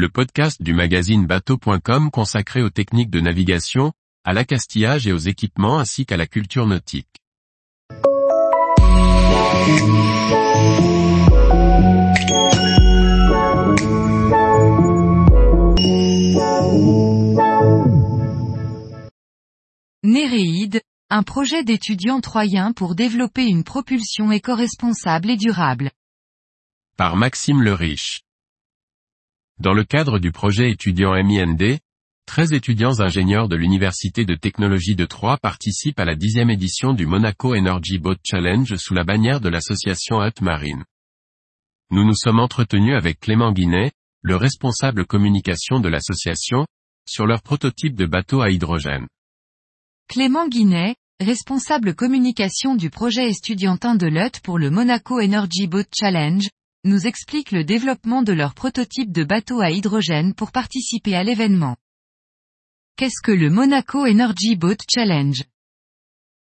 le podcast du magazine bateau.com consacré aux techniques de navigation, à l'accastillage et aux équipements ainsi qu'à la culture nautique. Néréide, un projet d'étudiants troyens pour développer une propulsion éco-responsable et durable. Par Maxime le Riche. Dans le cadre du projet étudiant MIND, 13 étudiants ingénieurs de l'Université de technologie de Troyes participent à la dixième édition du Monaco Energy Boat Challenge sous la bannière de l'association Hut Marine. Nous nous sommes entretenus avec Clément Guinet, le responsable communication de l'association, sur leur prototype de bateau à hydrogène. Clément Guinet, responsable communication du projet estudiantin de LUT pour le Monaco Energy Boat Challenge, nous explique le développement de leur prototype de bateau à hydrogène pour participer à l'événement. Qu'est-ce que le Monaco Energy Boat Challenge?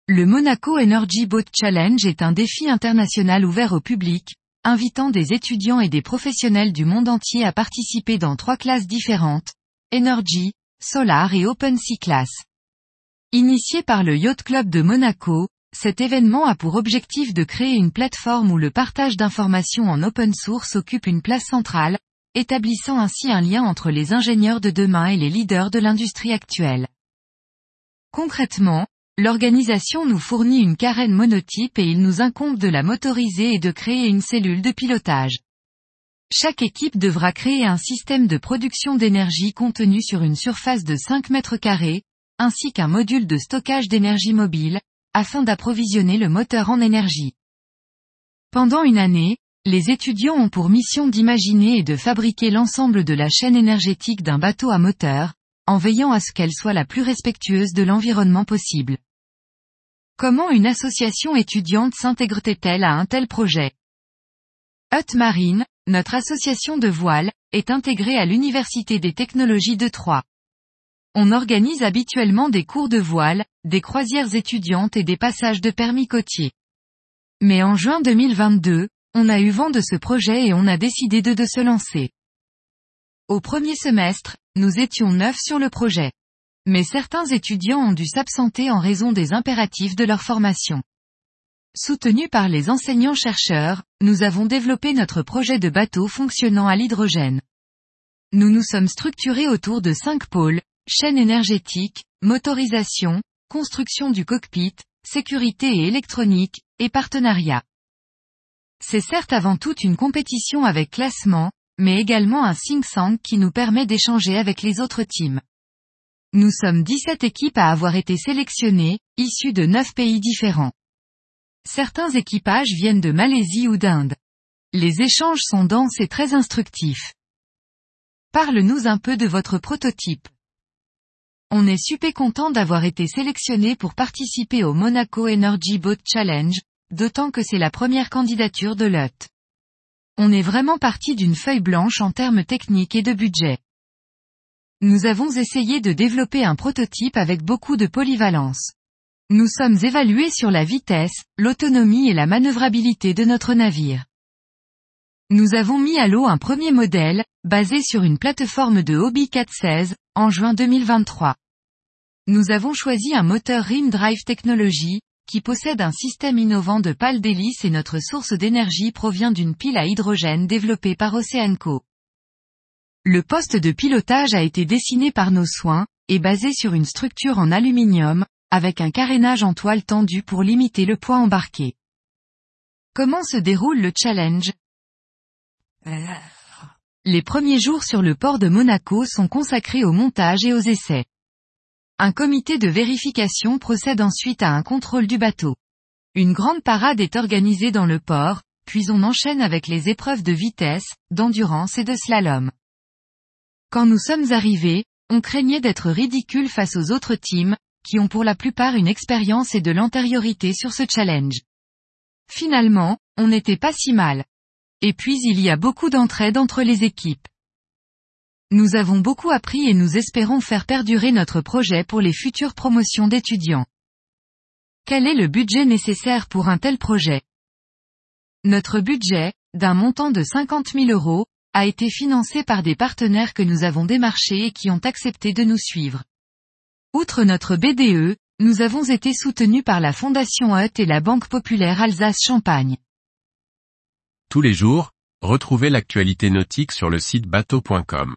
Le Monaco Energy Boat Challenge est un défi international ouvert au public, invitant des étudiants et des professionnels du monde entier à participer dans trois classes différentes, Energy, Solar et Open Sea Class. Initié par le Yacht Club de Monaco, cet événement a pour objectif de créer une plateforme où le partage d'informations en open source occupe une place centrale, établissant ainsi un lien entre les ingénieurs de demain et les leaders de l'industrie actuelle. Concrètement, l'organisation nous fournit une carène monotype et il nous incombe de la motoriser et de créer une cellule de pilotage. Chaque équipe devra créer un système de production d'énergie contenu sur une surface de 5 mètres carrés, ainsi qu'un module de stockage d'énergie mobile, afin d'approvisionner le moteur en énergie. Pendant une année, les étudiants ont pour mission d'imaginer et de fabriquer l'ensemble de la chaîne énergétique d'un bateau à moteur, en veillant à ce qu'elle soit la plus respectueuse de l'environnement possible. Comment une association étudiante s'intègre-t-elle à un tel projet? Hut Marine, notre association de voile, est intégrée à l'Université des technologies de Troyes. On organise habituellement des cours de voile, des croisières étudiantes et des passages de permis côtiers. Mais en juin 2022, on a eu vent de ce projet et on a décidé de, se lancer. Au premier semestre, nous étions neuf sur le projet. Mais certains étudiants ont dû s'absenter en raison des impératifs de leur formation. Soutenus par les enseignants-chercheurs, nous avons développé notre projet de bateau fonctionnant à l'hydrogène. Nous nous sommes structurés autour de cinq pôles, chaîne énergétique, motorisation, construction du cockpit, sécurité et électronique, et partenariat. C'est certes avant tout une compétition avec classement, mais également un tank qui nous permet d'échanger avec les autres teams. Nous sommes 17 équipes à avoir été sélectionnées, issues de 9 pays différents. Certains équipages viennent de Malaisie ou d'Inde. Les échanges sont denses et très instructifs. Parle-nous un peu de votre prototype. On est super content d'avoir été sélectionné pour participer au Monaco Energy Boat Challenge, d'autant que c'est la première candidature de LUT. On est vraiment parti d'une feuille blanche en termes techniques et de budget. Nous avons essayé de développer un prototype avec beaucoup de polyvalence. Nous sommes évalués sur la vitesse, l'autonomie et la manœuvrabilité de notre navire. Nous avons mis à l'eau un premier modèle, basé sur une plateforme de Hobby 416, en juin 2023. Nous avons choisi un moteur Rim Drive Technology, qui possède un système innovant de pales d'hélice et notre source d'énergie provient d'une pile à hydrogène développée par Oceanco. Le poste de pilotage a été dessiné par nos soins, et basé sur une structure en aluminium, avec un carénage en toile tendue pour limiter le poids embarqué. Comment se déroule le challenge? Les premiers jours sur le port de Monaco sont consacrés au montage et aux essais. Un comité de vérification procède ensuite à un contrôle du bateau. Une grande parade est organisée dans le port, puis on enchaîne avec les épreuves de vitesse, d'endurance et de slalom. Quand nous sommes arrivés, on craignait d'être ridicule face aux autres teams, qui ont pour la plupart une expérience et de l'antériorité sur ce challenge. Finalement, on n'était pas si mal. Et puis il y a beaucoup d'entraide entre les équipes. Nous avons beaucoup appris et nous espérons faire perdurer notre projet pour les futures promotions d'étudiants. Quel est le budget nécessaire pour un tel projet? Notre budget, d'un montant de 50 000 euros, a été financé par des partenaires que nous avons démarchés et qui ont accepté de nous suivre. Outre notre BDE, nous avons été soutenus par la Fondation Hutt et la Banque Populaire Alsace-Champagne. Tous les jours, retrouvez l'actualité nautique sur le site bateau.com.